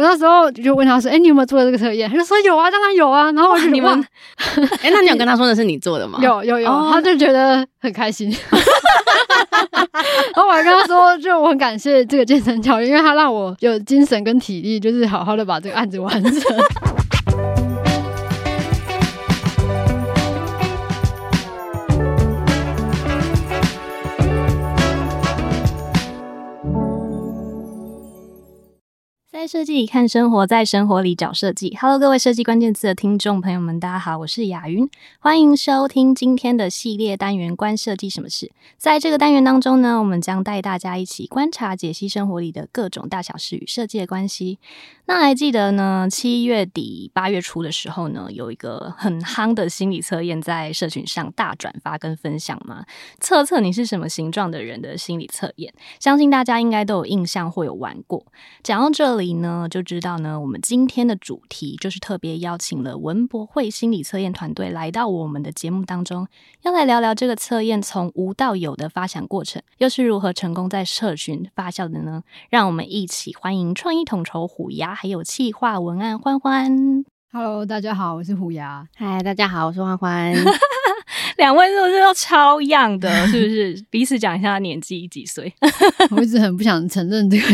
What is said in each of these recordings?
我那时候就问他说：“哎、欸，你有没有做这个测验？”他就说：“有啊，当然有啊。”然后我就你们，哎、欸，那你有跟他说的是你做的吗？有有有，他就觉得很开心。然后我还跟他说，就我很感谢这个健身教练，因为他让我有精神跟体力，就是好好的把这个案子完成。在设计里看生活，在生活里找设计。Hello，各位设计关键字的听众朋友们，大家好，我是雅云，欢迎收听今天的系列单元《关设计什么事》。在这个单元当中呢，我们将带大家一起观察、解析生活里的各种大小事与设计的关系。那还记得呢？七月底八月初的时候呢，有一个很夯的心理测验在社群上大转发跟分享吗，测测你是什么形状的人的心理测验，相信大家应该都有印象或有玩过。讲到这里呢，就知道呢，我们今天的主题就是特别邀请了文博会心理测验团队来到我们的节目当中，要来聊聊这个测验从无到有的发想过程，又是如何成功在社群发酵的呢？让我们一起欢迎创意统筹虎牙。还有企划文案欢欢，Hello，大家好，我是虎牙。嗨，大家好，我是欢欢。两位是不是都超样的？是不是？彼此讲一下年纪几岁？我一直很不想承认这个，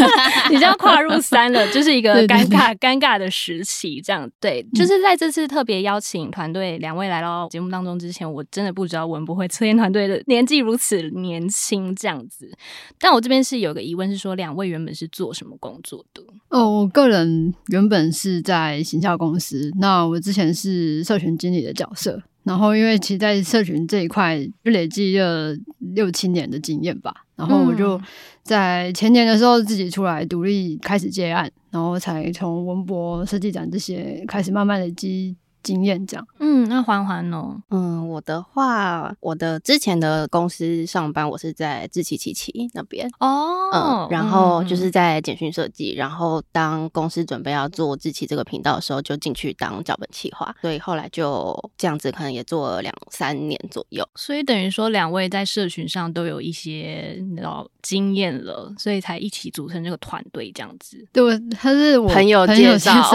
你这样跨入三了，就是一个尴尬尴尬的时期。这样对，就是在这次特别邀请团队两位来到节目当中之前，我真的不知道文博会测验团队的年纪如此年轻这样子。但我这边是有个疑问，是说两位原本是做什么工作的？哦，我个人原本是在行销公司，那我之前是社群经理的角色。然后，因为其实在社群这一块就累积了六七年的经验吧，然后我就在前年的时候自己出来独立开始接案，然后才从文博设计展这些开始慢慢的积。经验这样，嗯，那环环呢？嗯，我的话，我的之前的公司上班，我是在志奇奇奇那边哦，嗯，然后就是在简讯设计，然后当公司准备要做志奇这个频道的时候，就进去当脚本企划，所以后来就这样子，可能也做了两三年左右。所以等于说，两位在社群上都有一些老经验了，所以才一起组成这个团队这样子。对，他是我朋友介绍，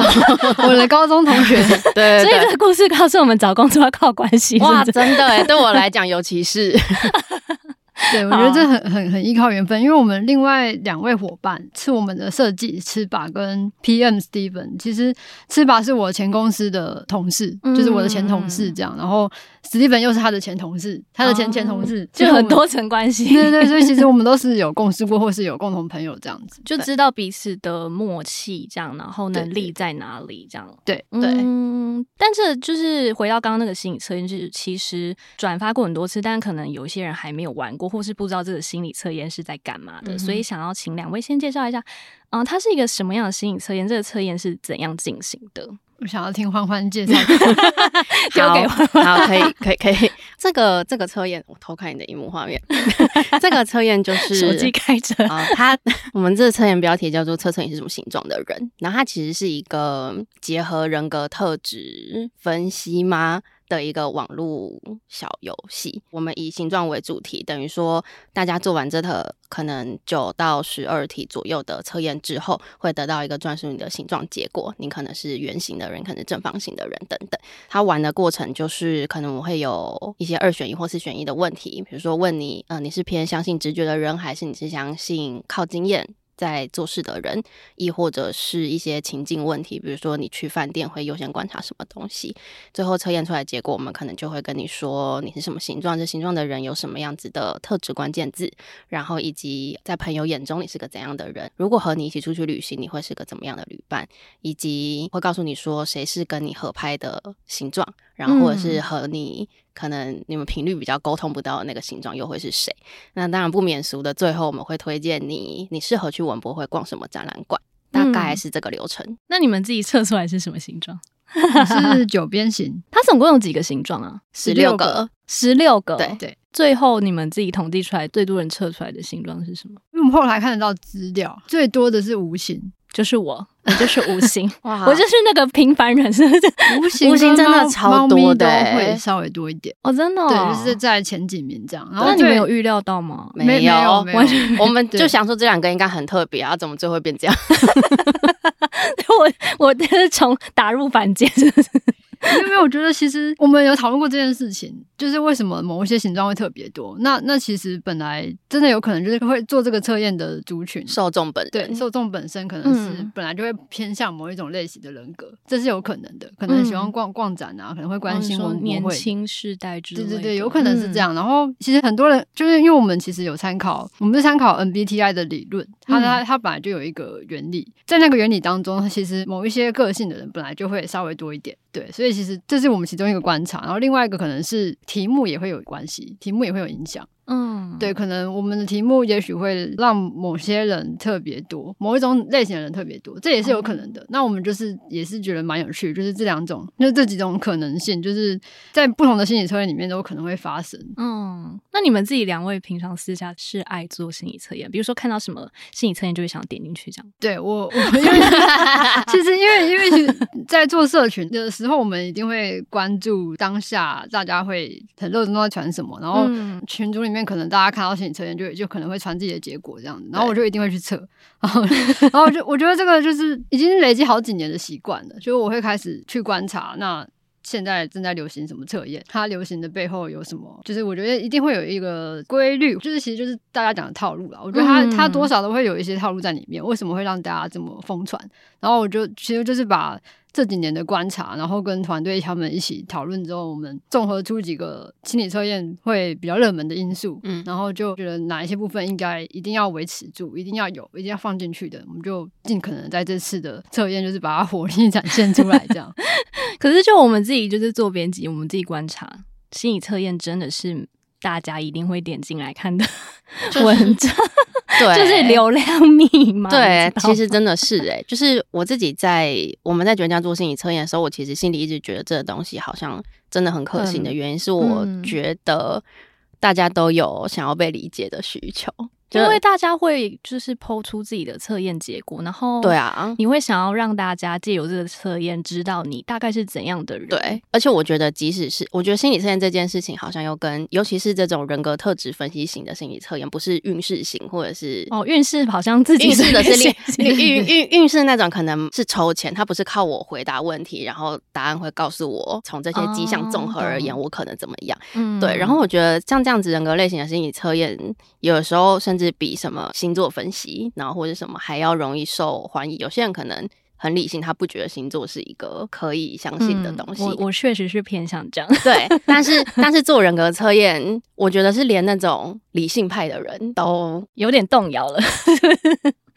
我的高中同学，对，对，对。这个故事告诉我们，找工作要靠关系。哇，真的哎，对我来讲，尤其是。对，我觉得这很很很依靠缘分，因为我们另外两位伙伴是我们的设计吃吧跟 PM Steven，其实吃吧是我前公司的同事，嗯、就是我的前同事这样，然后 Steven 又是他的前同事，他的前前同事，就很多层关系。对对对，所以其实我们都是有共事过，或是有共同朋友这样子，就知道彼此的默契这样，然后能力在哪里这样。对对，对，嗯，但这就是回到刚刚那个心理测验，就是其实转发过很多次，但可能有一些人还没有玩过。或是不知道这个心理测验是在干嘛的，嗯，所以想要请两位先介绍一下，嗯，它是一个什么样的心理测验？这个测验是怎样进行的？我想要听欢欢介绍，交给欢欢。好，可以，可以，可以。这个这个测验，我偷看你的荧幕画面。这个测验就是手机开着啊，它我们这个测验标题叫做“测测你是什么形状的人”，然后它其实是一个结合人格特质分析吗？的一个网络小游戏，我们以形状为主题，等于说大家做完这个可能九到十二题左右的测验之后，会得到一个专属你的形状结果。你可能是圆形的人，可能正方形的人等等。他玩的过程就是可能我会有一些二选一或四选一的问题，比如说问你，呃，你是偏相信直觉的人，还是你是相信靠经验？在做事的人，亦或者是一些情境问题，比如说你去饭店会优先观察什么东西，最后测验出来结果，我们可能就会跟你说你是什么形状，这形状的人有什么样子的特质关键字，然后以及在朋友眼中你是个怎样的人，如果和你一起出去旅行，你会是个怎么样的旅伴，以及会告诉你说谁是跟你合拍的形状，然后或者是和你。可能你们频率比较沟通不到的那个形状又会是谁？那当然不免俗的，最后我们会推荐你，你适合去文博会逛什么展览馆，大概是这个流程。嗯。那你们自己测出来是什么形状？是九边形。它总共有几个形状啊？十六个，十六个。对对。最后你们自己统计出来最多人测出来的形状是什么？因为我们后来看得到资料，最多的是无形。就是我，我就是无形，我就是那个平凡人，是不是？无形，无形真的超多的，会稍微多一点哦，真的、哦，对，就是在前几名这样。然后那你们有预料到吗？没有，没有，没有，我 们就想说这两个应该很特别啊，怎么最后会变这样？我这是从打入凡间。因为我觉得其实我们有讨论过这件事情，就是为什么某一些形状会特别多。那那其实本来真的有可能就是会做这个测验的族群受众本对受众本身可能是本来就会偏向某一种类型的人格，嗯、这是有可能的。可能喜欢逛逛展啊，可能会关心文博会年轻世代之类的。对对对，有可能是这样。嗯、然后其实很多人就是因为我们其实有参考，我们是参考 MBTI 的理论，它它它本来就有一个原理，在那个原理当中，其实某一些个性的人本来就会稍微多一点。对，所以其实这是我们其中一个观察，然后另外一个可能是题目也会有关系，题目也会有影响。嗯，对，可能我们的题目也许会让某些人特别多，某一种类型的人特别多，这也是有可能的。嗯、那我们就是也是觉得蛮有趣，就是这两种，就这几种可能性，就是在不同的心理测验里面都可能会发生。嗯，那你们自己两位平常私下是爱做心理测验，比如说看到什么心理测验就会想点进去这样？对我，我 因为其实因为因为在做社群的时候，我们一定会关注当下大家会很热衷在传什么，然后群组里面。可能大家看到心理测验，就就可能会传自己的结果这样子，然后我就一定会去测，然后然后就我觉得这个就是已经累积好几年的习惯了，就我会开始去观察，那现在正在流行什么测验，它流行的背后有什么，就是我觉得一定会有一个规律，就是其实就是大家讲的套路了。我觉得它它多少都会有一些套路在里面，为什么会让大家这么疯传？然后我就其实就是把。这几年的观察，然后跟团队他们一起讨论之后，我们综合出几个心理测验会比较热门的因素，嗯，然后就觉得哪一些部分应该一定要维持住，一定要有，一定要放进去的，我们就尽可能在这次的测验就是把它火力展现出来，这样。可是就我们自己就是做编辑，我们自己观察心理测验真的是大家一定会点进来看的 文章。对，就是流量密码。对，其实真的是哎、欸，就是我自己在我们在觉家做心理测验的时候，我其实心里一直觉得这个东西好像真的很可信的原因，是我觉得大家都有想要被理解的需求。因为大家会就是 po 出自己的测验结果，然后对啊，你会想要让大家借由这个测验知道你大概是怎样的人。对，而且我觉得即使是我觉得心理测验这件事情，好像又跟尤其是这种人格特质分析型的心理测验，不是运势型或者是哦运势好像自己运势的是运运运运势那种，可能是抽签，它不是靠我回答问题，然后答案会告诉我从这些迹象综合而言，我可能怎么样。嗯，对。然后我觉得像这样子人格类型的心理测验，有的时候甚至比什么星座分析，然后或者什么还要容易受欢迎。有些人可能很理性，他不觉得星座是一个可以相信的东西。嗯、我我确实是偏向这样。对，但是但是做人格测验，我觉得是连那种理性派的人都有点动摇了。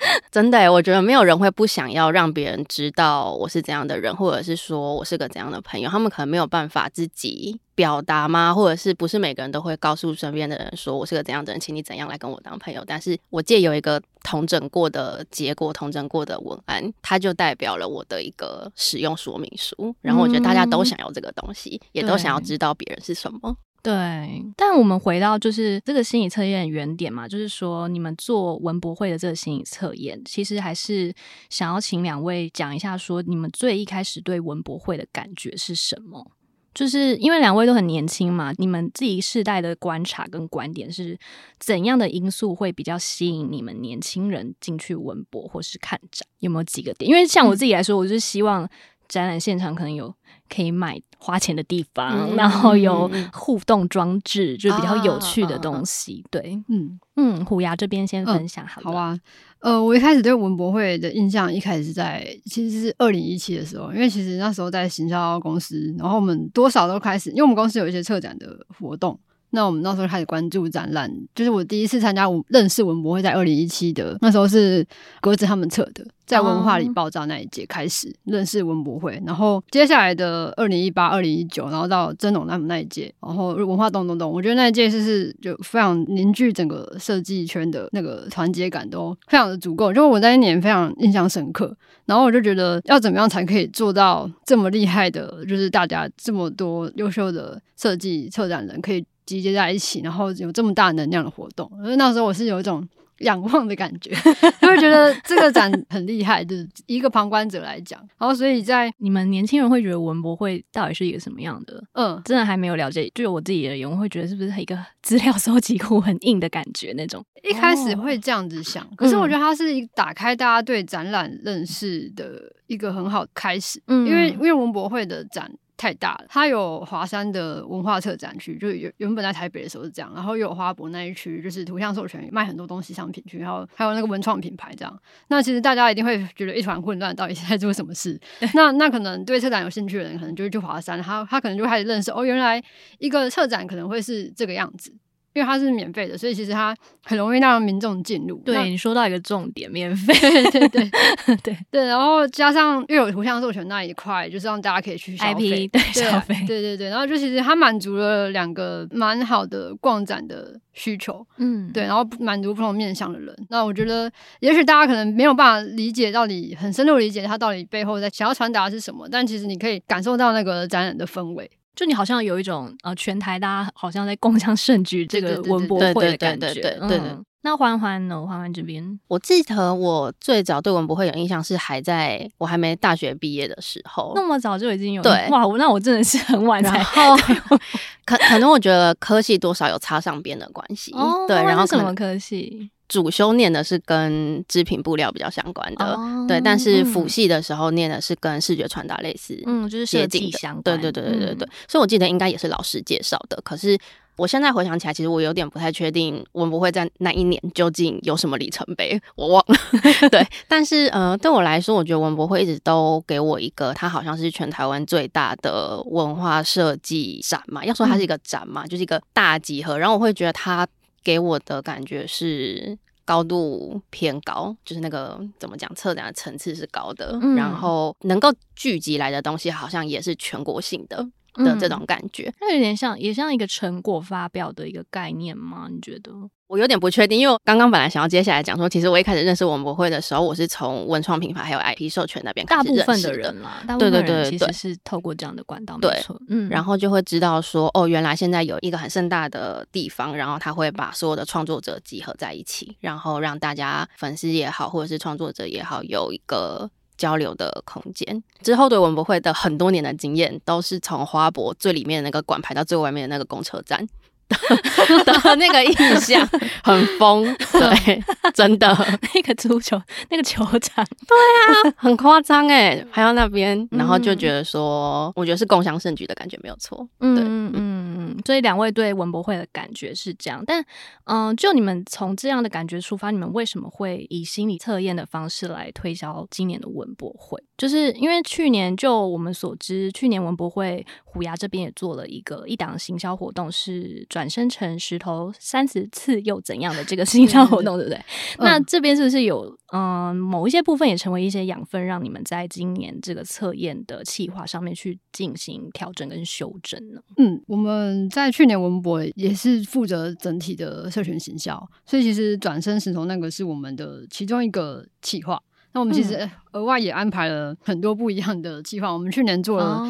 真的，我觉得没有人会不想要让别人知道我是怎样的人，或者是说我是个怎样的朋友。他们可能没有办法自己表达吗？或者是不是每个人都会告诉身边的人说我是个怎样的人，请你怎样来跟我当朋友？但是我借有一个同整过的结果，同整过的文案，它就代表了我的一个使用说明书。然后我觉得大家都想要这个东西，嗯、也都想要知道别人是什么。对，但我们回到就是这个心理测验的原点嘛，就是说你们做文博会的这个心理测验，其实还是想要请两位讲一下，说你们最一开始对文博会的感觉是什么？就是因为两位都很年轻嘛，你们自己世代的观察跟观点是怎样的因素会比较吸引你们年轻人进去文博或是看展？有没有几个点？因为像我自己来说，我就是希望展览现场可能有。可以买花钱的地方，嗯、然后有互动装置，嗯、就比较有趣的东西。啊、对，嗯嗯，虎牙这边先分享好、嗯。好啊，呃，我一开始对文博会的印象，一开始是在其实是二零一七的时候，因为其实那时候在行销公司，然后我们多少都开始，因为我们公司有一些策展的活动。那我们那时候开始关注展览，就是我第一次参加认识文博会，在二零一七的那时候是格子他们策的，在文化里爆炸那一届开始认识文博会，然后接下来的二零一八、二零一九，然后到真龙他们那一届，然后文化动动动，我觉得那一届是是就非常凝聚整个设计圈的那个团结感都非常的足够，就我在一年非常印象深刻，然后我就觉得要怎么样才可以做到这么厉害的，就是大家这么多优秀的设计策展人可以。集结在一起，然后有这么大能量的活动，所以那时候我是有一种 仰望的感觉，就会觉得这个展 很厉害，就是一个旁观者来讲。然后，所以在 你们年轻人会觉得文博会到底是一个什么样的？嗯，真的还没有了解。就我自己而言，我会觉得是不是一个资料收集库很硬的感觉那种？一开始会这样子想，可是我觉得它是一打开大家对展览认识的一个很好开始。嗯，因为因为文博会的展。太大了，它有华山的文化策展区，就原原本在台北的时候是这样，然后又有花博那一区，就是图像授权卖很多东西商品区，然后还有那个文创品牌这样。那其实大家一定会觉得一团混乱，到底是在做什么事？那那可能对策展有兴趣的人，可能就是去华山，他他可能就开始认识哦，原来一个策展可能会是这个样子。因为它是免费的，所以其实它很容易让民众进入。对，你说到一个重点，免费，对对对 对。然后加上又有图像授权那一块，就是让大家可以去消费，对，对消费，对对对。然后就其实它满足了两个蛮好的逛展的需求，嗯，对。然后满足不同面向的人。那我觉得，也许大家可能没有办法理解到底很深入理解它到底背后在想要传达的是什么，但其实你可以感受到那个展览的氛围。就你好像有一种呃，全台大家好像在共襄盛举这个文博会的感觉。对对。那欢欢呢？欢欢这边，我记得我最早对文博会有印象是还在我还没大学毕业的时候，那么早就已经有。对，哇，那我真的是很晚才。然后可可能我觉得科系多少有插上边的关系。哦。对，然后什么科系？主修念的是跟织品布料比较相关的，哦、对，但是辅系的时候念的是跟视觉传达类似，嗯，就是设计相关，对对对对对对，嗯、所以我记得应该也是老师介绍的。可是我现在回想起来，其实我有点不太确定文博会在那一年究竟有什么里程碑，我忘了。对，但是呃，对我来说，我觉得文博会一直都给我一个，它好像是全台湾最大的文化设计展嘛。要说它是一个展嘛，嗯、就是一个大集合，然后我会觉得它。给我的感觉是高度偏高，就是那个怎么讲，策展的层次是高的，嗯、然后能够聚集来的东西好像也是全国性的。的这种感觉，那、嗯、有点像，也像一个成果发表的一个概念吗？你觉得？我有点不确定，因为我刚刚本来想要接下来讲说，其实我一开始认识文博会的时候，我是从文创品牌还有 IP 授权那边。大部分的人啦，对对对，其实是透过这样的管道，没错。嗯，然后就会知道说，哦，原来现在有一个很盛大的地方，然后他会把所有的创作者集合在一起，然后让大家粉丝也好，或者是创作者也好，有一个。交流的空间之后，对文博会的很多年的经验，都是从花博最里面的那个馆排到最外面的那个公车站。的那个印象。很疯，对，真的。那个足球那个球场，对啊，很夸张哎，还有那边，然后就觉得说，我觉得是共享盛举的感觉没有错，嗯嗯嗯，所以两位对文博会的感觉是这样，但嗯、呃，就你们从这样的感觉出发，你们为什么会以心理测验的方式来推销今年的文博会？就是因为去年就我们所知，去年文博会虎牙这边也做了一个一档行销活动，是转生成石头三十次又怎样的这个行销活动，对不对？嗯、那这边是不是有嗯、呃、某一些部分也成为一些养分，让你们在今年这个测验的企划上面去进行调整跟修正呢？嗯，我们在去年文博也是负责整体的社群行销，所以其实转身石头那个是我们的其中一个企划。那我们其实额外也安排了很多不一样的计划。我们去年做了，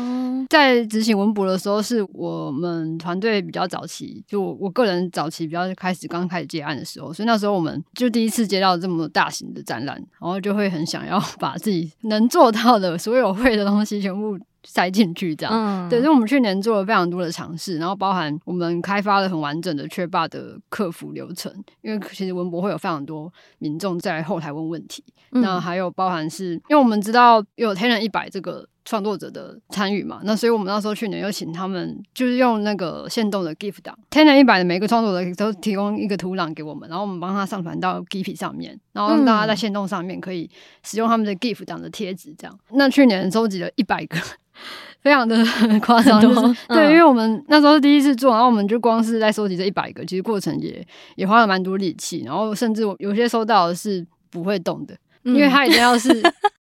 在执行文博的时候，是我们团队比较早期，就我个人早期比较开始刚开始接案的时候，所以那时候我们就第一次接到这么大型的展览，然后就会很想要 把自己能做到的所有会的东西全部。塞进去这样，嗯、对，所以我们去年做了非常多的尝试，然后包含我们开发了很完整的缺霸的客服流程，因为其实文博会有非常多民众在后台问问题，嗯、那还有包含是因为我们知道有天人一百这个创作者的参与嘛，那所以我们那时候去年又请他们就是用那个限动的 GIF 档，天人一百的每个创作者都提供一个图档给我们，然后我们帮他上传到 Giphy 上面，然后让大家在限动上面可以使用他们的 GIF 档的贴纸，这样。那去年收集了一百个。非常的夸张，就是对，因为我们那时候是第一次做，然后我们就光是在收集这一百个，其实过程也也花了蛮多力气，然后甚至我有些收到的是不会动的，因为它一定要是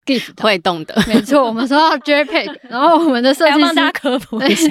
GIF 会动的，没错，我们说到 JPEG，然后我们的设计师帮大家科普一下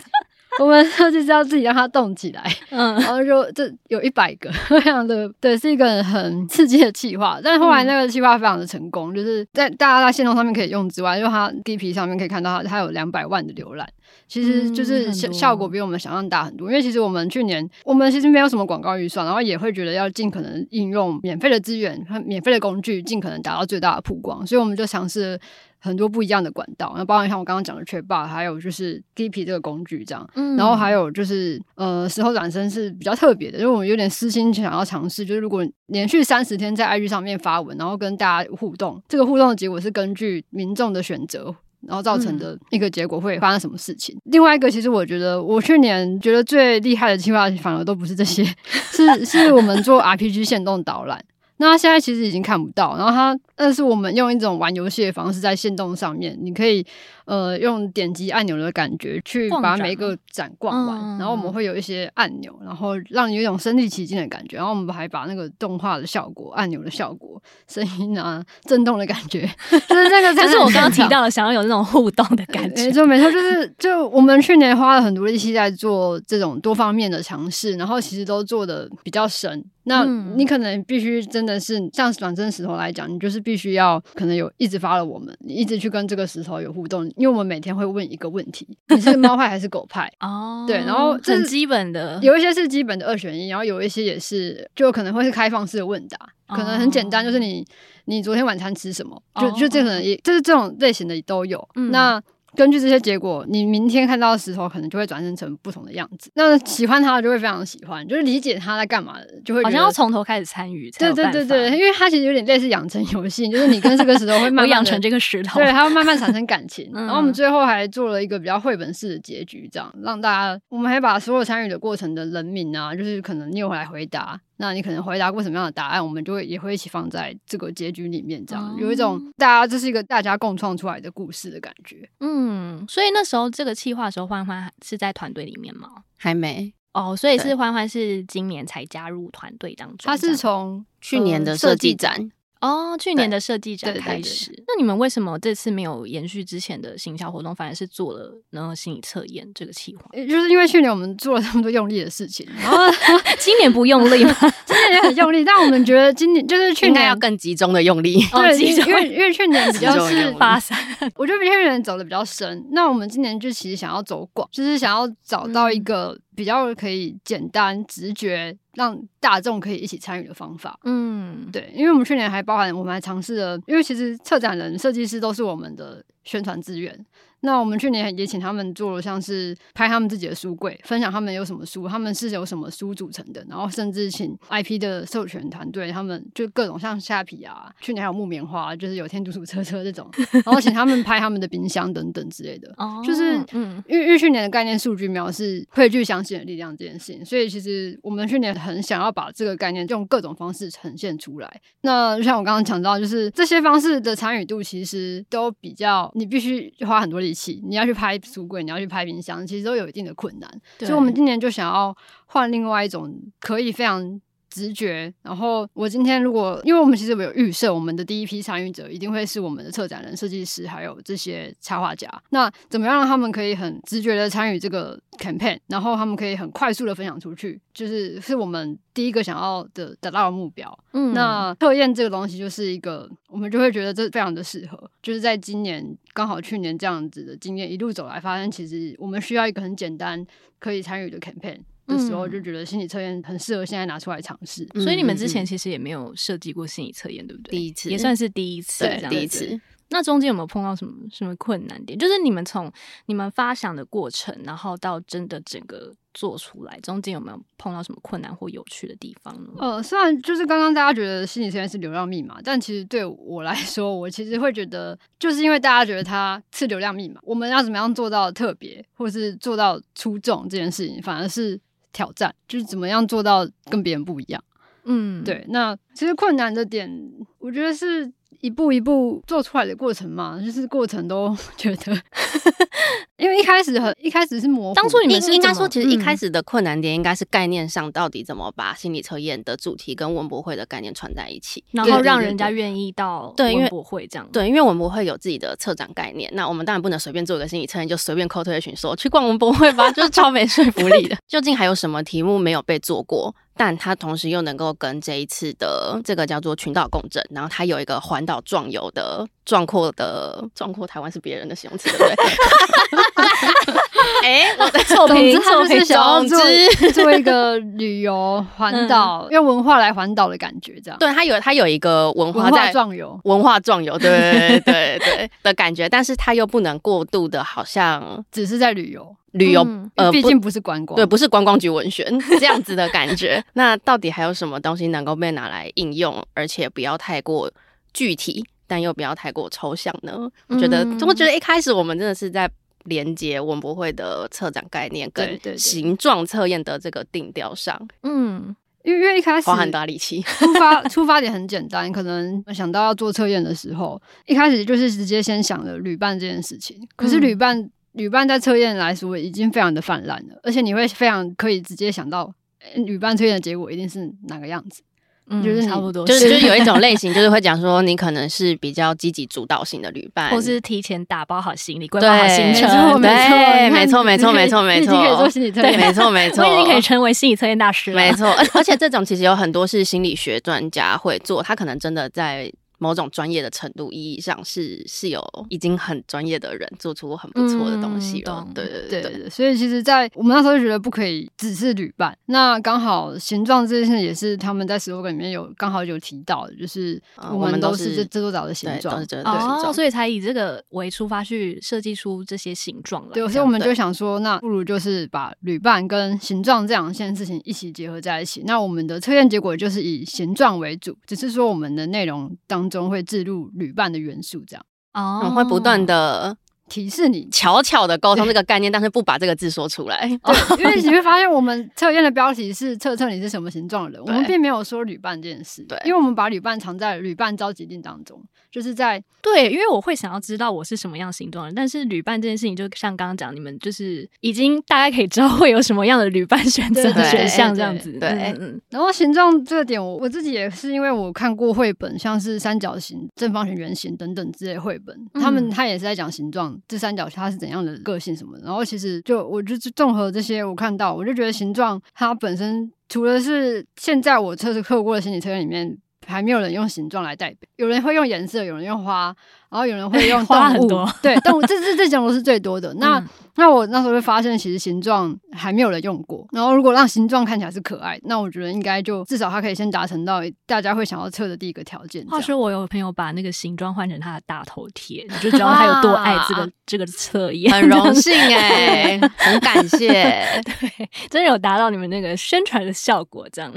我们设计师要自己让它动起来，嗯，然后就这有一百个，非常的对，是一个很刺激的企划。但是后来那个企划非常的成功，嗯、就是在大家在线动上面可以用之外，就它 DP 上面可以看到它它有两百万的浏览，其实就是效效果比我们想象大很多。因为其实我们去年我们其实没有什么广告预算，然后也会觉得要尽可能应用免费的资源和免费的工具，尽可能达到最大的曝光，所以我们就尝试。很多不一样的管道，那包括像我刚刚讲的 Chatbot，还有就是 DP 这个工具这样，嗯、然后还有就是呃，时候转身是比较特别的，因为我们有点私心想要尝试，就是如果连续三十天在 IG 上面发文，然后跟大家互动，这个互动的结果是根据民众的选择，然后造成的一个结果会发生什么事情。嗯、另外一个，其实我觉得我去年觉得最厉害的计划，反而都不是这些，是是我们做 RPG 线动导览。那他现在其实已经看不到，然后他，但是我们用一种玩游戏的方式在线动上面，你可以呃用点击按钮的感觉去把每一个展逛完，嗯、然后我们会有一些按钮，然后让你有一种身临其境的感觉，然后我们还把那个动画的效果、按钮的效果、声音啊、震动的感觉，就是那个，就是我刚刚提到的，想要有那种互动的感觉，没错没错，就是就我们去年花了很多力气在做这种多方面的尝试，然后其实都做的比较深。那你可能必须真的是像转身石头来讲，你就是必须要可能有一直发了我们，你一直去跟这个石头有互动，因为我们每天会问一个问题：你是猫派还是狗派？哦，对，然后很基本的，有一些是基本的二选一，然后有一些也是就可能会是开放式的问答，可能很简单，就是你你昨天晚餐吃什么？就就这可能也就是这种类型的都有。那。根据这些结果，你明天看到的石头可能就会转生成不同的样子。那喜欢他的就会非常喜欢，就是理解他在干嘛的，就会好像要从头开始参与。对对对对，因为它其实有点类似养成游戏，就是你跟这个石头会慢慢 养成这个石头，对，它会慢慢产生感情。嗯、然后我们最后还做了一个比较绘本式的结局，这样让大家，我们还把所有参与的过程的人名啊，就是可能你有来回答。那你可能回答过什么样的答案，我们就会也会一起放在这个结局里面，这样、哦、有一种大家这是一个大家共创出来的故事的感觉。嗯，所以那时候这个企划的时候，欢欢是在团队里面吗？还没哦，所以是欢欢是今年才加入团队当中。他是从去年的设计展。哦，去年的设计展开始，那你们为什么这次没有延续之前的行销活动，反而是做了然后心理测验这个计划？就是因为去年我们做了这么多用力的事情，然后 今年不用力吗？今年也很用力，但我们觉得今年就是去年要更集中的用力。对，因为因为去年比较是发散，我觉得去年走的比较深。那我们今年就其实想要走广，就是想要找到一个比较可以简单直觉。让大众可以一起参与的方法，嗯，对，因为我们去年还包含，我们还尝试了，因为其实策展人、设计师都是我们的宣传资源。那我们去年也请他们做了，像是拍他们自己的书柜，分享他们有什么书，他们是由什么书组成的，然后甚至请 IP 的授权团队，他们就各种像虾皮啊，去年还有木棉花，就是有天竺鼠车车这种，然后请他们拍他们的冰箱等等之类的。哦，就是嗯，因为因为去年的概念数据描是汇聚相信的力量这件事情，所以其实我们去年很想要把这个概念用各种方式呈现出来。那就像我刚刚讲到，就是这些方式的参与度其实都比较，你必须花很多力。你要去拍书柜，你要去拍冰箱，其实都有一定的困难。所以，我们今年就想要换另外一种可以非常直觉。然后，我今天如果，因为我们其实有预设，我们的第一批参与者一定会是我们的策展人、设计师，还有这些插画家。那怎么样让他们可以很直觉的参与这个 campaign，然后他们可以很快速的分享出去，就是是我们第一个想要的得到的目标。嗯，那测验这个东西就是一个，我们就会觉得这非常的适合，就是在今年刚好去年这样子的经验一路走来，发现其实我们需要一个很简单可以参与的 campaign 的时候，就觉得心理测验很适合现在拿出来尝试。所以你们之前其实也没有设计过心理测验，对不对？第一次，也算是第一次，对，第一次。那中间有没有碰到什么什么困难点？就是你们从你们发想的过程，然后到真的整个做出来，中间有没有碰到什么困难或有趣的地方呢？呃，虽然就是刚刚大家觉得心理测验是流量密码，但其实对我来说，我其实会觉得，就是因为大家觉得它是流量密码，我们要怎么样做到特别，或是做到出众这件事情，反而是挑战，就是怎么样做到跟别人不一样。嗯，对。那其实困难的点，我觉得是。一步一步做出来的过程嘛，就是过程都 觉得因为一开始很一开始是模糊，当初你们是应该说，其实一嗯开始的困难点应该是概念上到底怎么把心理测验的主题跟文博会的概念串在一起。然后让人家愿意到对因为文博会这样。对，因为文博会有自己的策展概念，那我们当然不能随便做一个心理测验就随便扣推群说去逛文博会吧，就是超没说服力的。究竟还有什么题目没有被做过？但它同时又能够跟这一次的这个叫做群岛共振，然后它有一个环岛壮游的壮阔的壮阔台湾是别人的形容词，对不对？哎、我的臭总之，他臭就是想要做一个旅游环岛，用文化来环岛的感觉，这样。对，它有它有一个文化在壮游，文化壮游，对 对对对的感觉，但是它又不能过度的，好像只是在旅游，旅游、嗯呃，毕竟不是观光。对，不是观光局文宣这样子的感觉。那到底还有什么东西能够被拿来应用，而且不要太过具体，但又不要太过抽象呢？我觉得，嗯我觉得一开始我们真的是在连接文博会的策展概念跟形状测验的这个定调上，嗯，因为因为一开始花很大力气。出发 出发点很简单，可能想到要做测验的时候，一开始就是直接先想了旅伴这件事情。可是旅伴、旅伴在测验来说已经非常的泛滥了，而且你会非常可以直接想到，诶旅伴测验的结果一定是哪个样子。嗯就是差不多，就是就是有一种 类型，就是会讲说你可能是比较积极主导型的旅伴，或是提前打包好行李，规划好行程，没错，没错，对没错没错没错没错你可以做心理测验，没错没错，我已经可以成为心理测验大师了。没错，而 而且这种其实有很多是心理学专家会做，他可能真的在某种专业的程度意义上是是有已经很专业的人做出很不错的东西了。嗯对对对对对对，所以其实，在我们那时候就觉得不可以只是旅伴。那刚好形状这件事也是他们在 slogan 里面有刚好有提到，就是呃我们都是是这这座岛的形状哦，所以才以这个为出发去设计出这些形状来。对，所以我们就想说，那不如就是把旅伴跟形状这两件事情一起结合在一起。那我们的测验结果就是以形状为主，只是说我们的内容当中会置入旅伴的元素，这样。哦。会不断的提示你。巧巧的沟通这个概念，但是不把这个字说出来。对，因为你会发现，我们测验的标题是测测你是什么形状的人，我们并没有说旅伴这件事。对因为我们把旅伴藏在旅伴召集令当中，就是在对，因为我会想要知道我是什么样形状的人，但是旅伴这件事情，就像刚刚讲，你们就是已经大概可以知道会有什么样的旅伴选择的选项这样子。对然后形状这个点我，我自己也是因为我看过绘本，像是三角形、正方形、圆形等等之类绘本，嗯他们他也是在讲形状，这三角它是怎样的个性什么的。然后其实就我就综合这些，我看到我就觉得形状它本身除了是现在我测试测过的心理测验里面。还没有人用形状来代表，有人会用颜色，有人用花，然后有人会 用动物，花很多对，动物这这这种都是最多的。那、嗯那我那时候就发现，其实形状还没有人用过。然后如果让形状看起来是可爱，那我觉得应该就至少它可以先达成到大家会想要测的第一个条件。话说，我有朋友把那个形状换成他的大头贴，你就知道他有多爱这个哇这个测验。很荣幸哎、很感谢。对，真的有达到你们那个宣传的效果，这样。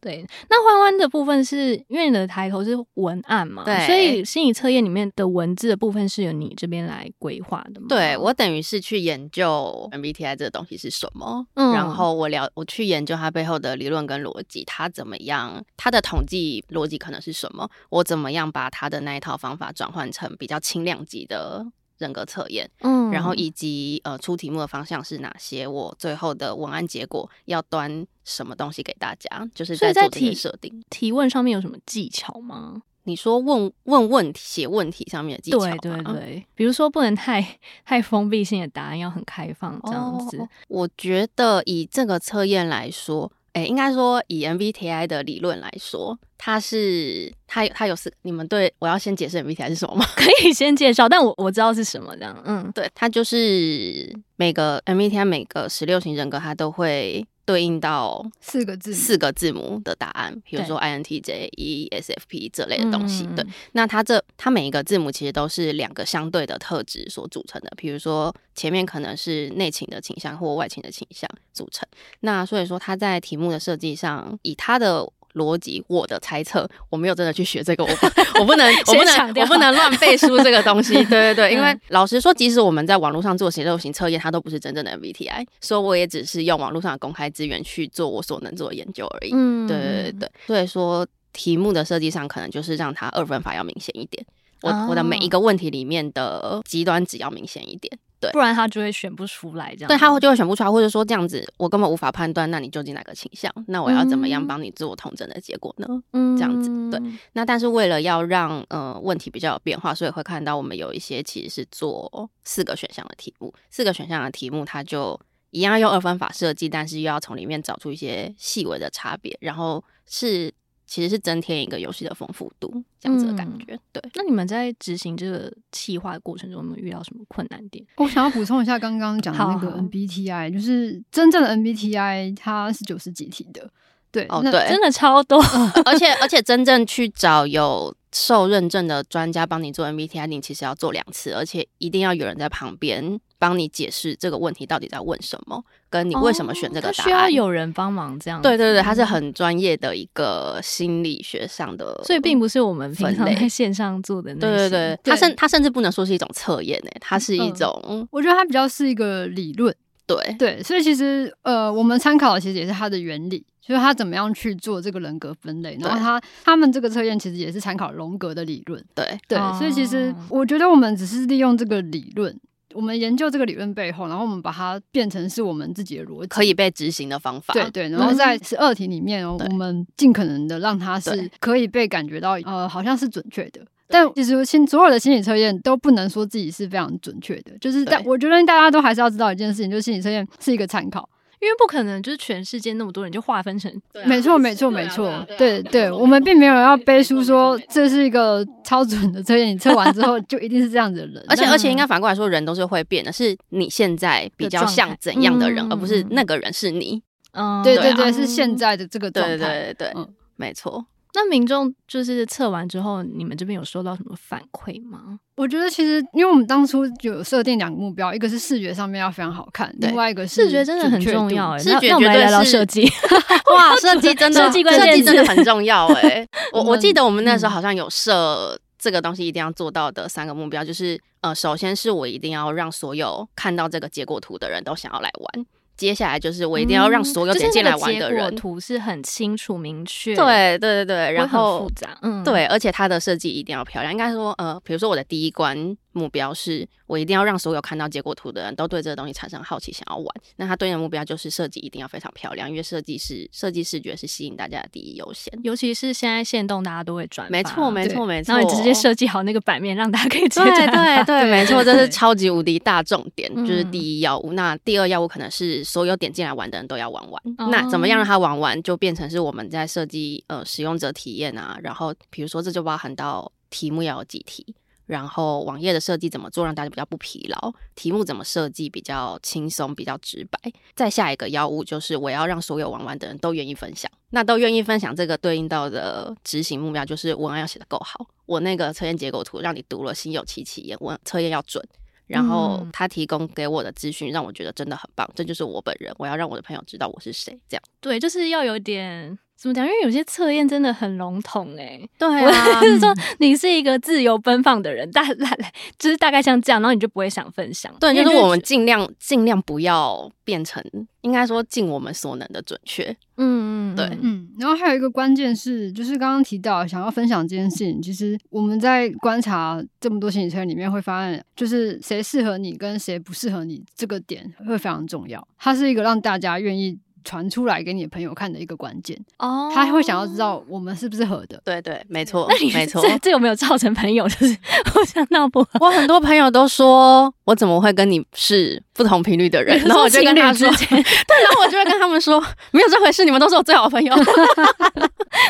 对，那欢欢的部分是因为你的抬头是文案嘛，对所以心理测验里面的文字的部分是由你这边来规划的吗？对我等于是去研究 MBTI 这个东西是什么，嗯然后我了我去研究它背后的理论跟逻辑，它怎么样，它的统计逻辑可能是什么，我怎么样把它的那一套方法转换成比较轻量级的人格测验，嗯然后以及呃出题目的方向是哪些，我最后的文案结果要端什么东西给大家，就是在在做这设定。提问上面有什么技巧吗？你说问问问题、写问题上面的技巧对吗对对，比如说不能太太封闭性的答案，要很开放这样子。哦我觉得以这个测验来说，哎、应该说以 MBTI 的理论来说，它是它它有四，你们对我要先解释 MBTI 是什么吗？可以先介绍，但我我知道是什么这样。嗯，对，它就是每个 MBTI 每个十六型人格，它都会对应到四个字，四个字母的答案，比如说 INTJ、ESFP 这类的东西。嗯对，那它这它每一个字母其实都是两个相对的特质所组成的。比如说前面可能是内倾的倾向或外倾的倾向组成。那所以说它在题目的设计上，以它的逻辑，我的猜测，我没有真的去学这个，我不 我不能我不能我不能乱背书这个东西。对对对，因为嗯老实说，即使我们在网络上做写肉型测验，它都不是真正的 MBTI，所以我也只是用网络上的公开资源去做我所能做的研究而已。嗯对对对对，所以说题目的设计上，可能就是让它二分法要明显一点。我、哦我的每一个问题里面的极端值要明显一点。对，不然他就会选不出来这样。对，他会就会选不出来，或者说这样子我根本无法判断，那你究竟哪个倾向？那我要怎么样帮你自我统整的结果呢？嗯，这样子对。那但是为了要让呃问题比较有变化，所以会看到我们有一些其实是做四个选项的题目，四个选项的题目它就一样用二分法设计，但是又要从里面找出一些细微的差别，然后是。其实是增添一个游戏的丰富度，这样子的感觉。嗯、对，那你们在执行这个企划的过程中，有没有遇到什么困难点？我想要补充一下刚刚讲的那个 MBTI，好就是真正的 MBTI 它是九十几题的。对，哦，对，真的超多，而且而且真正去找有受认证的专家帮你做 MBTI，你其实要做两次，而且一定要有人在旁边。帮你解释这个问题到底在问什么，跟你为什么选这个答案，哦、需要有人帮忙这样。对对对，它是很专业的一个心理学上的，所以并不是我们平常在线上做的 那些。对对对，它甚它甚至不能说是一种测验诶，它是一种、嗯，我觉得它比较是一个理论。对对，所以其实呃，我们参考的其实也是它的原理，就是它怎么样去做这个人格分类，然后它他们这个测验其实也是参考荣格的理论。对对，哦、所以其实我觉得我们只是利用这个理论。我们研究这个理论背后，然后我们把它变成是我们自己的逻辑，可以被执行的方法。对对，然后在十二题里面，哦、我们尽可能的让它是可以被感觉到，呃，好像是准确的。对但其实心所有的心理测验都不能说自己是非常准确的，就是但我觉得大家都还是要知道一件事情，就是心理测验是一个参考。因为不可能，就是全世界那么多人就划分成，没错没错没错，对对，我们并没有要背书说这是一个超准的测验，你测完之后就一定是这样子的人。而且而且应该反过来说，人都是会变的，是你现在比较像怎样的人，而不是那个人是你。嗯，对对对，是现在的这个状态。对对对，嗯，没错。那民众就是测完之后，你们这边有收到什么反馈吗？我觉得其实，因为我们当初就有设定两个目标，一个是视觉上面要非常好看，另外一个是视觉真的很重要。视觉绝对要设计，哇，设计真的设计设计真的很重要哎。我我记得我们那时候好像有设这个东西一定要做到的三个目标，就是呃，首先是我一定要让所有看到这个结果图的人都想要来玩。接下来就是我一定要让所有点进来玩的人，嗯就是图是很清楚明确，对对对对，然后复杂，嗯，对，而且它的设计一定要漂亮。应该说，呃，比如说我的第一关。目标是我一定要让所有看到结果图的人都对这个东西产生好奇，想要玩。那他对应的目标就是设计一定要非常漂亮，因为设计师设计视觉是吸引大家的第一优先。尤其是现在限动，大家都会转，没错没错没错。然后你直接设计好那个版面，让大家可以直接对对对，没错，这是超级无敌大重点，就是第一要务。那第二要务可能是所有点进来玩的人都要玩完。那怎么样让他玩完，就变成是我们在设计呃使用者体验啊。然后比如说这就包含到题目要有几题。然后网页的设计怎么做，让大家比较不疲劳？题目怎么设计比较轻松、比较直白？再下一个要务就是我要让所有玩完的人都愿意分享。那都愿意分享，这个对应到的执行目标就是文案要写得够好。我那个测验结果图让你读了心有戚戚焉，文测验要准。然后他提供给我的资讯让我觉得真的很棒，这就是我本人。我要让我的朋友知道我是谁，这样。对，就是要有点。怎么讲？因为有些测验真的很笼统哎、欸。对啊，就是说你是一个自由奔放的人，大来来，就是大概像这样，然后你就不会想分享。对，就是我们尽量尽量不要变成，应该说尽我们所能的准确。嗯嗯，对，嗯。然后还有一个关键是，就是刚刚提到想要分享这件事情，其实我们在观察这么多心理测验里面会发现，就是谁适合你跟谁不适合你这个点会非常重要。它是一个让大家愿意。传出来给你的朋友看的一个关键哦，他会想要知道我们是不是合的。对对，没错，那你没错，这这有没有造成朋友就是 互相闹不和？我很多朋友都说，我怎么会跟你是不同频率的人？然后我就跟他说，对，然后我就会跟他们说，没有这回事，你们都是我最好的朋友。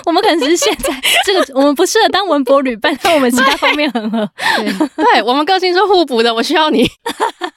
我们可能只是现在这个我们不适合当文博旅伴，但我们其他方面很合。对，对我们个性是互补的，我需要你。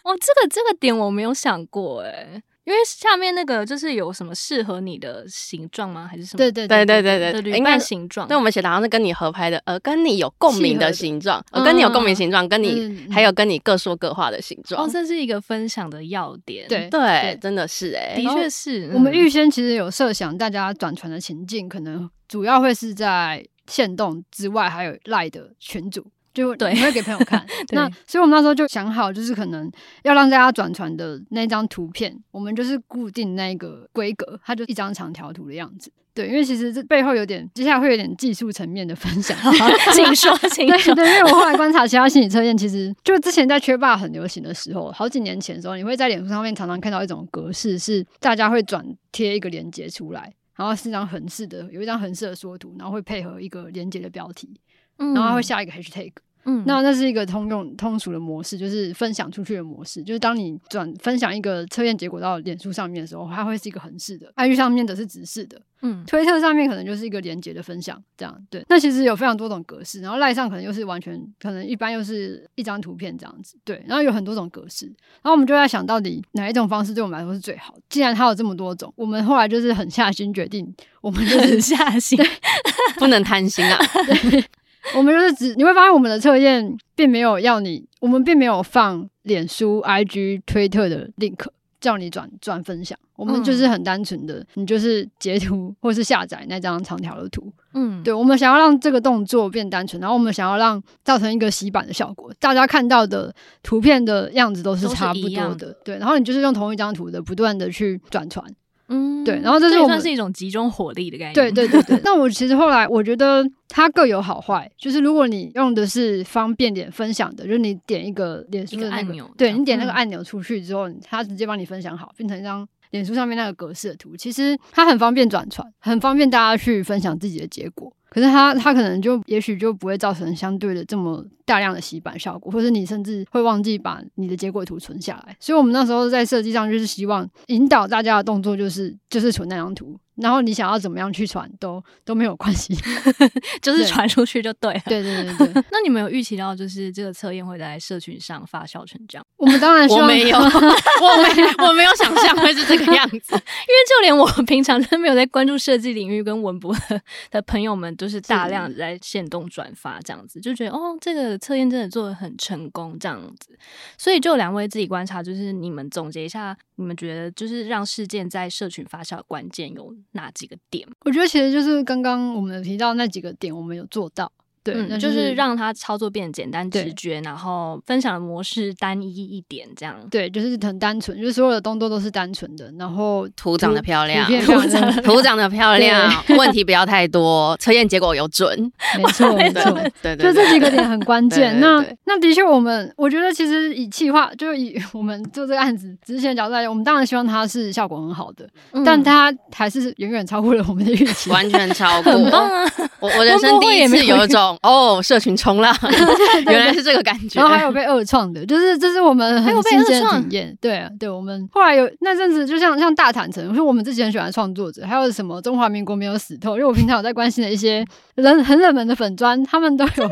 哦，这个这个点我没有想过哎。因为下面那个就是有什么适合你的形状吗？还是什么？对对对对对对，旅伴形状。对，我们写的好像是跟你合拍的，呃，跟你有共鸣的形状，呃，跟你有共鸣形状，跟你还有跟你各说各话的形状。哦，这是一个分享的要点。对对，真的是哎，的确是。我们预先其实有设想，大家转传的情境可能主要会是在限动之外，还有赖的群组。就对你会给朋友看。那所以我们那时候就想好，就是可能要让大家转传的那张图片，我们就是固定那个规格，它就一张长条图的样子。对，因为其实这背后有点，接下来会有点技术层面的分享。请说，请说。对对，因为我后来观察其他心理测验，其实就之前在缺霸很流行的时候，好几年前的时候，你会在脸书上面常常看到一种格式，是大家会转贴一个链接出来，然后是一张横式的，有一张横式的缩图，然后会配合一个连接的标题，然后会下一个 hashtag。嗯，那那是一个通用通俗的模式，就是分享出去的模式。就是当你转分享一个测验结果到脸书上面的时候，它会是一个横式的；IG 上面的是直式的。嗯，推特上面可能就是一个连接的分享，这样对。那其实有非常多种格式，然后赖上可能又是完全可能一般又是一张图片这样子，对。然后有很多种格式，然后我们就在想到底哪一种方式对我们来说是最好。既然它有这么多种，我们后来就是狠下心决定，我们就是狠 下心，不能贪心啊。对我们就是只你会发现，我们的测验并没有要你，我们并没有放脸书、IG、推特的 link 叫你转转分享。我们就是很单纯的，你就是截图或是下载那张长条的图。嗯，对，我们想要让这个动作变单纯，然后我们想要让造成一个洗版的效果，大家看到的图片的样子都是差不多的。对，然后你就是用同一张图的不断的去转传。嗯，对，然后这是我们算是一种集中火力的概念。对对对对。那我其实后来我觉得它各有好坏，就是如果你用的是方便点分享的，就是你点一个脸书的、那个、按钮，对你点那个按钮出去之后，它直接帮你分享好，变成一张脸书上面那个格式的图。其实它很方便转传，很方便大家去分享自己的结果。可是它它可能就也许就不会造成相对的这么大量的洗版效果，或者你甚至会忘记把你的结果图存下来。所以我们那时候在设计上就是希望引导大家的动作就是就是存那张图。然后你想要怎么样去传都都没有关系 就是传出去就对了。对对对对。那你们有预期到就是这个测验会在社群上发酵成这样？我们当然我没有，我没我没有想象会是这个样子，因为就连我平常真没有在关注设计领域跟文博的的朋友们，都是大量在限动转发这样子，就觉得哦，这个测验真的做的很成功这样子。所以就两位自己观察，就是你们总结一下，你们觉得就是让事件在社群发酵的关键有哪几个点？我觉得其实就是刚刚我们提到那几个点，我们有做到。对、嗯，那就是让它操作变得简单直觉，然后分享的模式单一一点，这样。对，就是很单纯，就是所有的动作都是单纯的，然后图长得漂亮，图长图长得漂 亮，问题不要太多，测验结果有准，没错没错，对，对，对，就这几个点很关键。那那的确，我们我觉得其实以企划，就以我们做这个案子之前的角度来讲，我们当然希望它是效果很好的，嗯、但它还是远远超过了我们的预期，完全超过。很棒啊！我我人生第一次有一种。哦，社群冲浪，原来是这个感觉。然后还有被二创的，就是这是我们很新鲜的体验。对啊，对，我们后来有那阵子，就像像大坦诚，我说我们之前很喜欢创作者，还有什么中华民国没有死透，因为我平常有在关心的一些人很冷门的粉砖，他们都有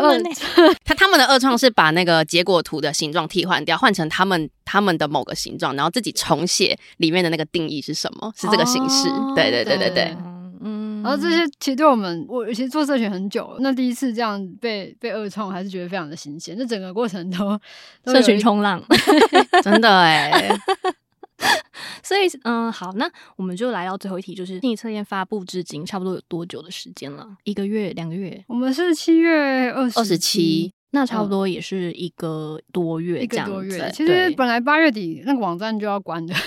二 他他们的二创是把那个结果图的形状替换掉，换成他们他们的某个形状，然后自己重写里面的那个定义是什么，是这个形式。哦、对对对对对。然后这些其实对我们，我其实做社群很久了，那第一次这样被被二创，还是觉得非常的新鲜。那整个过程都，都社群冲浪，真的哎、欸。所以，嗯，好，那我们就来到最后一题，就是心理测验发布至今差不多有多久的时间了？一个月、两个月？我们是七月二十七，那差不多也是一个多月，一个多月。其实本来八月底那个网站就要关的。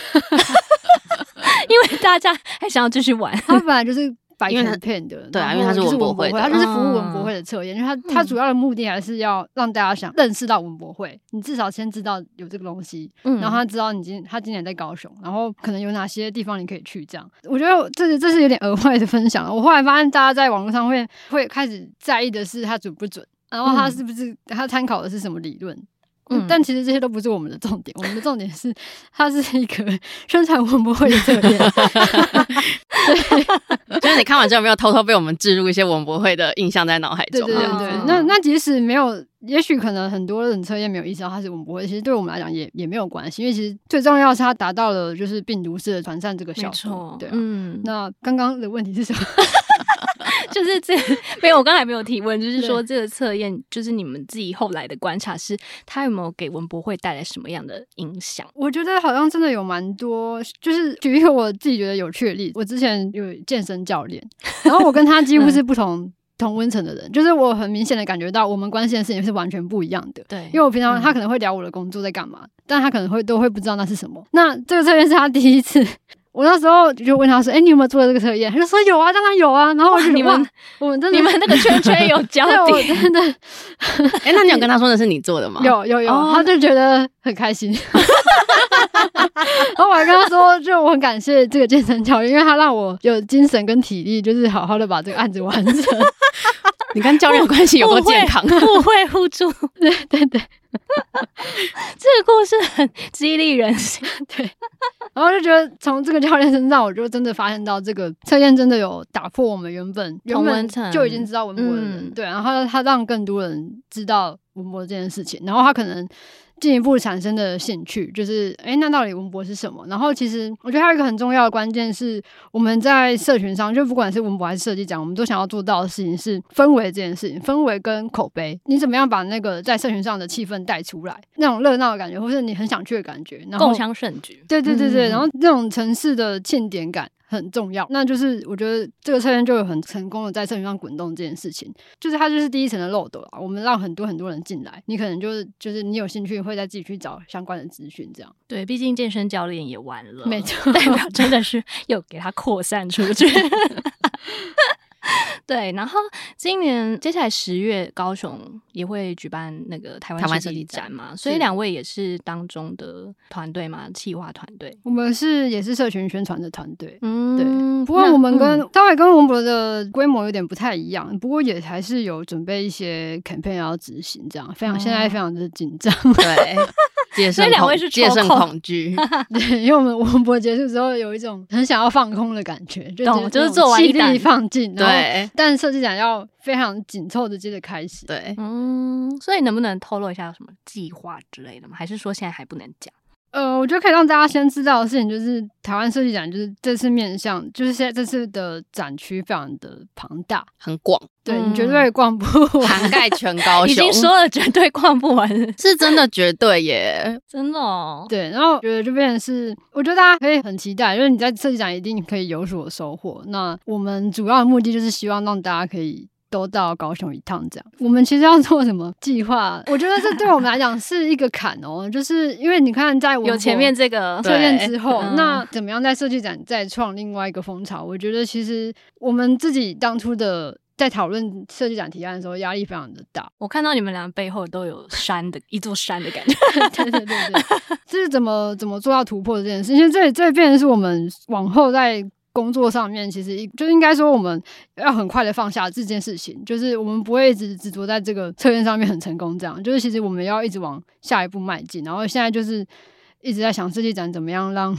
因为大家还想要继续玩，它本来就是白片片的，对啊，因为它是文博会，它就是服务文博会的测验，因为它它主要的目的还是要让大家想认识到文博会，你至少先知道有这个东西，然后他知道你今他今年在高雄，然后可能有哪些地方你可以去，这样。我觉得这是这是有点额外的分享。我后来发现，大家在网络上会会开始在意的是它准不准，然后它是不是它参考的是什么理论。嗯，但其实这些都不是我们的重点，我们的重点是它是一个 宣传文博会的测验。对，就是你看完之后有没有偷偷被我们置入一些文博会的印象在脑海中？对对对，对，那那即使没有，也许可能很多人测验没有意识到它是文博会，其实对我们来讲也也没有关系，因为其实最重要是它达到了就是病毒式的传散这个效果。对啊，嗯，那刚刚的问题是什么？就是这没有，我刚才没有提问，就是说这个测验，就是你们自己后来的观察是，它有没有给文博会带来什么样的影响？我觉得好像真的有蛮多，就是举一个我自己觉得有趣的例子，我之前有健身教练，然后我跟他几乎是不同同温层的人，就是我很明显的感觉到我们关心的事情是完全不一样的。对，因为我平常他可能会聊我的工作在干嘛，嗯、但他可能会都会不知道那是什么。那这个测验是他第一次，我那时候就问他说：“哎、欸，你有没有做这个测验？”他就说：“有啊，当然有啊。”然后我就你们我们真的你们那个圈圈有交集，真的。哎、欸，那你有跟他说的是你做的吗？有有有，哦、他就觉得很开心。然后我还跟他说，就我很感谢这个健身教练，因为他让我有精神跟体力，就是好好的把这个案子完成。你跟教练关系有多健康？互惠互助，对对对。这个故事很激励人心，对。然后就觉得从这个教练身上，我就真的发现到这个测验真的有打破我们原本原本就已经知道文博的人，嗯、对。然后他让更多人知道文博这件事情，然后他可能。进一步产生的兴趣就是，哎、欸，那到底文博是什么？然后其实我觉得还有一个很重要的关键是，我们在社群上，就不管是文博还是设计奖，我们都想要做到的事情是氛围这件事情，氛围跟口碑，你怎么样把那个在社群上的气氛带出来，那种热闹的感觉，或是你很想去的感觉，然后共襄盛举，对对对对，嗯、然后那种城市的庆典感。很重要，那就是我觉得这个测验就有很成功的在测评上滚动这件事情，就是它就是第一层的漏斗啊。我们让很多很多人进来，你可能就是就是你有兴趣会再自己去找相关的资讯，这样。对，毕竟健身教练也完了，没错，代表真的是又给他扩散出去。对，然后今年接下来十月，高雄也会举办那个台湾设计展嘛，所以两位也是当中的团队嘛，企划团队。我们是也是社群宣传的团队，嗯，对。不过我们跟稍微、嗯、跟文博的规模有点不太一样，不过也还是有准备一些 campaign 要执行，这样非常、嗯、现在非常的紧张。对，戒慎恐戒慎恐惧。对，因为我们文博结束之后有一种很想要放空的感觉，就懂，就是做完一力放尽，对。但设计展要非常紧凑的接着开始，对，嗯，所以能不能透露一下有什么计划之类的吗？还是说现在还不能讲？呃，我觉得可以让大家先知道的事情就是，台湾设计展就是这次面向，就是现在这次的展区非常的庞大，很广，对，你绝对逛不完，涵盖全高雄，已经说了绝对逛不完，是真的绝对耶，真的哦。对，然后我觉得这边是，我觉得大家可以很期待，就是你在设计展一定可以有所收获。那我们主要的目的就是希望让大家可以。都到高雄一趟，这样。我们其实要做什么计划？我觉得这对我们来讲是一个坎哦，就是因为你看，在我有前面这个测验之后，那怎么样在设计展再创另外一个风潮？我觉得其实我们自己当初的在讨论设计展提案的时候，压力非常的大。我看到你们俩背后都有山的一座山的感觉，对对对对，这是怎么怎么做到突破这件事？因为这这变成是我们往后在。工作上面其实就应该说，我们要很快的放下这件事情，就是我们不会一直执着在这个测验上面很成功这样，就是其实我们要一直往下一步迈进，然后现在就是一直在想设计展怎么样让。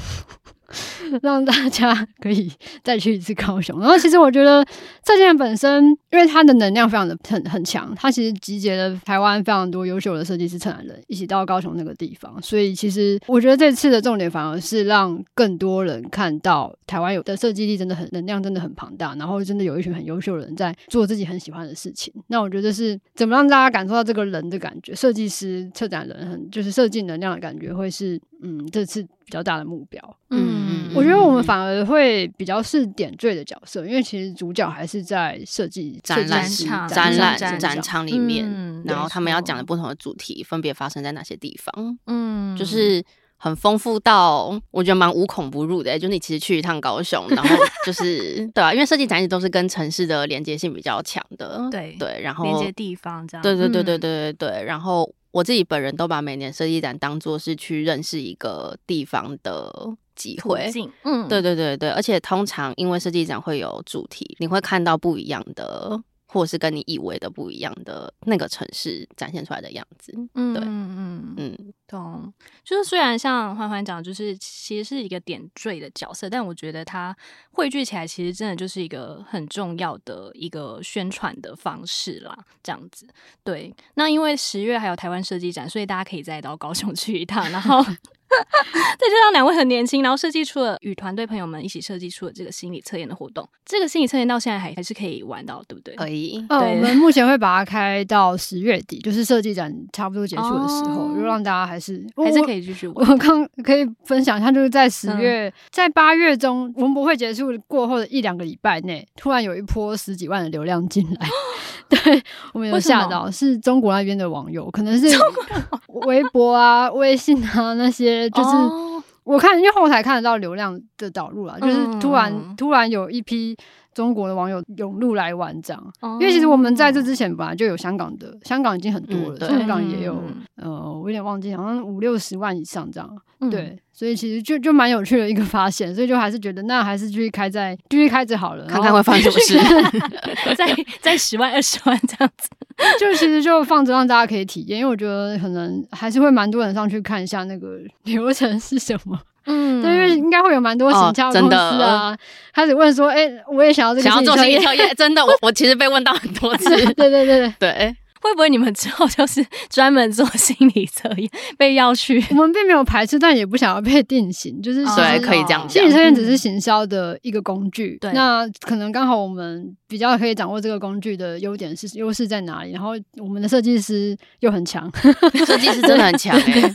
让大家可以 再去一次高雄。然后，其实我觉得这件本身，因为它的能量非常的很很强，它其实集结了台湾非常多优秀的设计师、策展人一起到高雄那个地方。所以，其实我觉得这次的重点反而是让更多人看到台湾有的设计力真的很能量真的很庞大，然后真的有一群很优秀的人在做自己很喜欢的事情。那我觉得是怎么让大家感受到这个人的感觉，设计师、策展人很就是设计能量的感觉，会是嗯这次。比较大的目标，嗯，我觉得我们反而会比较是点缀的角色，因为其实主角还是在设计展览场、展览展场里面，然后他们要讲的不同的主题分别发生在哪些地方，嗯，就是很丰富到我觉得蛮无孔不入的，就你其实去一趟高雄，然后 就是对啊，因为设计展一直都是跟城市的连接性比较强的，对对，然后连接地方这样，对对对对对对对，然后。我自己本人都把每年设计展当做是去认识一个地方的机会，嗯，对对对对，而且通常因为设计展会有主题，你会看到不一样的。或是跟你以为的不一样的那个城市展现出来的样子，嗯，对，嗯嗯嗯，懂。就是虽然像欢欢讲，就是其实是一个点缀的角色，但我觉得它汇聚起来，其实真的就是一个很重要的一个宣传的方式啦。这样子，对。那因为十月还有台湾设计展，所以大家可以再到高雄去一趟，然后。再加上两位很年轻，然后设计出了与团队朋友们一起设计出了这个心理测验的活动。这个心理测验到现在还还是可以玩到，对不对？可以。哦，我们目前会把它开到十月底，就是设计展差不多结束的时候，就让大家还是还是可以继续玩。我刚可以分享一下，就是在十月，在八月中文博会结束过后的一两个礼拜内，突然有一波十几万的流量进来。对，我们有吓到，是中国那边的网友，可能是 微博啊、微信啊那些，就是。哦我看，因为后台看得到流量的导入了，就是突然、嗯、突然有一批中国的网友涌入来玩这样。哦、因为其实我们在这之前本来就有香港的，香港已经很多了，香港也有，呃，我有点忘记，好像五六十万以上这样。嗯、对，所以其实就就蛮有趣的一个发现，所以就还是觉得那还是继续开在继续开着好了，看看会发生什么事，在在 十万二十万这样子。就其实就放着让大家可以体验，因为我觉得可能还是会蛮多人上去看一下那个流程是什么。嗯，对，因为应该会有蛮多行销公司啊，开始问说，哎、欸，我也想要这个，想要做心理测验，真的，我我其实被问到很多次。对对对对对。会不会你们之后就是专门做心理测验，被邀去？我们并没有排斥，但也不想要被定型，就是对，可以这样讲。心理测验只是行销的一个工具，对、嗯。那可能刚好我们比较可以掌握这个工具的优点是优势在哪里，然后我们的设计师又很强，设计师真的很强哎、欸，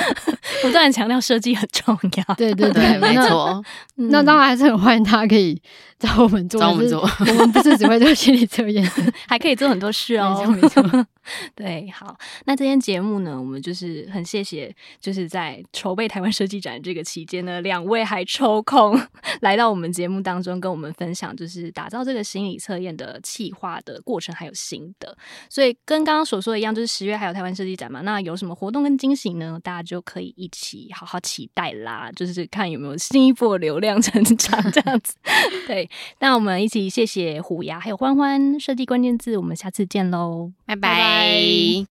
不断强调设计很重要。对对对，没错。那当然还是很欢迎大家可以。找我们做，找我们做，我们不是只会做心理测验，还可以做很多事哦。没错，没错。对，好，那这天节目呢，我们就是很谢谢，就是在筹备台湾设计展这个期间呢，两位还抽空 来到我们节目当中，跟我们分享就是打造这个心理测验的企划的过程还有心得。所以跟刚刚所说的一样，就是十月还有台湾设计展嘛，那有什么活动跟惊喜呢？大家就可以一起好好期待啦，就是看有没有新一波流量成长这样子。对。那我们一起谢谢虎牙还有欢欢设计关键字，我们下次见喽，拜拜。